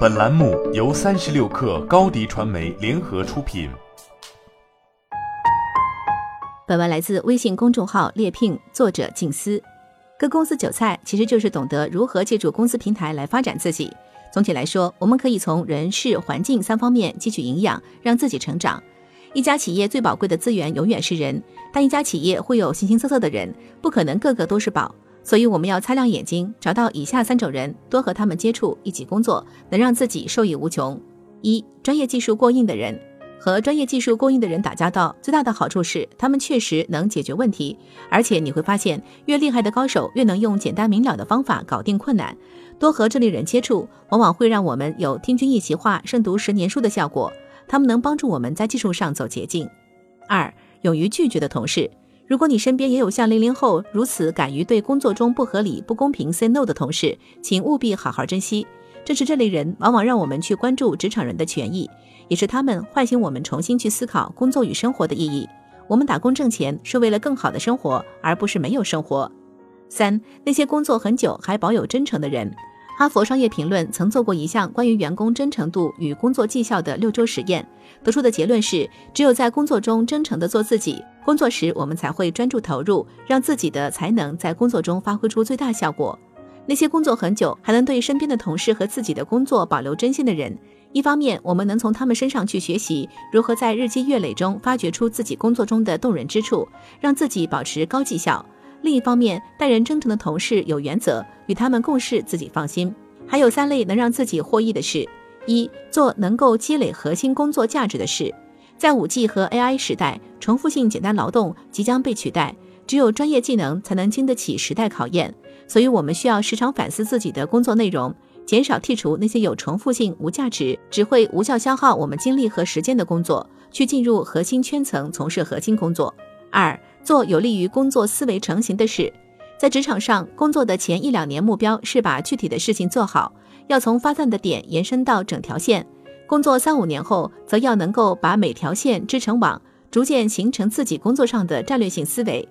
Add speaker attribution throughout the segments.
Speaker 1: 本栏目由三十六氪高低传媒联合出品。
Speaker 2: 本文来自微信公众号猎聘，作者静思。割公司韭菜其实就是懂得如何借助公司平台来发展自己。总体来说，我们可以从人事、环境三方面汲取营养，让自己成长。一家企业最宝贵的资源永远是人，但一家企业会有形形色色的人，不可能个个都是宝。所以我们要擦亮眼睛，找到以下三种人，多和他们接触，一起工作，能让自己受益无穷。一、专业技术过硬的人，和专业技术过硬的人打交道，最大的好处是他们确实能解决问题，而且你会发现，越厉害的高手越能用简单明了的方法搞定困难。多和这类人接触，往往会让我们有听君一席话，胜读十年书的效果。他们能帮助我们在技术上走捷径。二、勇于拒绝的同事。如果你身边也有像零零后如此敢于对工作中不合理、不公平 say no 的同事，请务必好好珍惜。正是这类人，往往让我们去关注职场人的权益，也是他们唤醒我们重新去思考工作与生活的意义。我们打工挣钱是为了更好的生活，而不是没有生活。三，那些工作很久还保有真诚的人。哈佛商业评论曾做过一项关于员工真诚度与工作绩效的六周实验，得出的结论是，只有在工作中真诚地做自己，工作时我们才会专注投入，让自己的才能在工作中发挥出最大效果。那些工作很久还能对身边的同事和自己的工作保留真心的人，一方面我们能从他们身上去学习如何在日积月累中发掘出自己工作中的动人之处，让自己保持高绩效。另一方面，待人真诚的同事有原则，与他们共事自己放心。还有三类能让自己获益的事：一、做能够积累核心工作价值的事。在五 G 和 AI 时代，重复性简单劳动即将被取代，只有专业技能才能经得起时代考验。所以，我们需要时常反思自己的工作内容，减少剔除那些有重复性、无价值、只会无效消耗我们精力和时间的工作，去进入核心圈层从事核心工作。二。做有利于工作思维成型的事，在职场上工作的前一两年，目标是把具体的事情做好，要从发散的点延伸到整条线。工作三五年后，则要能够把每条线织成网，逐渐形成自己工作上的战略性思维。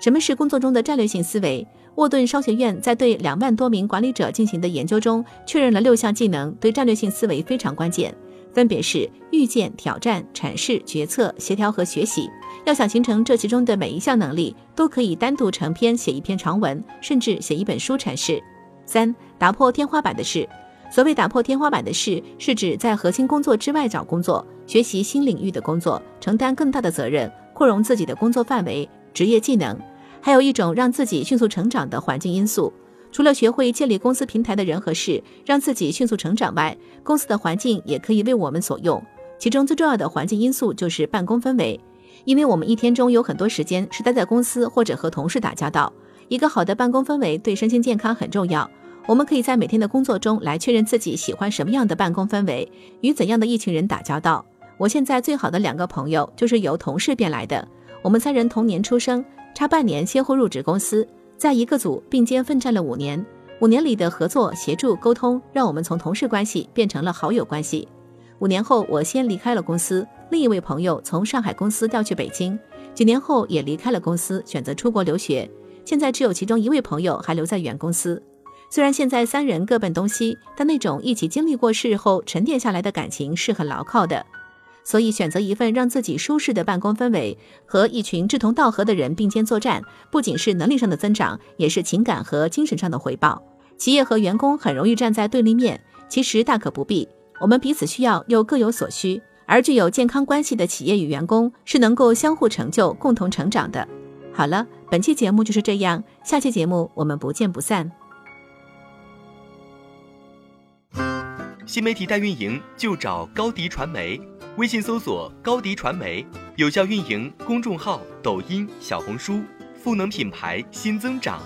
Speaker 2: 什么是工作中的战略性思维？沃顿商学院在对两万多名管理者进行的研究中，确认了六项技能对战略性思维非常关键，分别是预见、挑战、阐释、决策、协调和学习。要想形成这其中的每一项能力，都可以单独成篇写一篇长文，甚至写一本书阐释。三、打破天花板的事。所谓打破天花板的事，是指在核心工作之外找工作，学习新领域的工作，承担更大的责任，扩容自己的工作范围、职业技能。还有一种让自己迅速成长的环境因素。除了学会建立公司平台的人和事，让自己迅速成长外，公司的环境也可以为我们所用。其中最重要的环境因素就是办公氛围。因为我们一天中有很多时间是待在公司或者和同事打交道，一个好的办公氛围对身心健康很重要。我们可以在每天的工作中来确认自己喜欢什么样的办公氛围，与怎样的一群人打交道。我现在最好的两个朋友就是由同事变来的。我们三人同年出生，差半年先后入职公司，在一个组并肩奋战了五年。五年里的合作、协助、沟通，让我们从同事关系变成了好友关系。五年后，我先离开了公司。另一位朋友从上海公司调去北京，几年后也离开了公司，选择出国留学。现在只有其中一位朋友还留在原公司。虽然现在三人各奔东西，但那种一起经历过事后沉淀下来的感情是很牢靠的。所以，选择一份让自己舒适的办公氛围，和一群志同道合的人并肩作战，不仅是能力上的增长，也是情感和精神上的回报。企业和员工很容易站在对立面，其实大可不必。我们彼此需要，又各有所需。而具有健康关系的企业与员工是能够相互成就、共同成长的。好了，本期节目就是这样，下期节目我们不见不散。
Speaker 3: 新媒体代运营就找高迪传媒，微信搜索高迪传媒，有效运营公众号、抖音、小红书，赋能品牌新增长。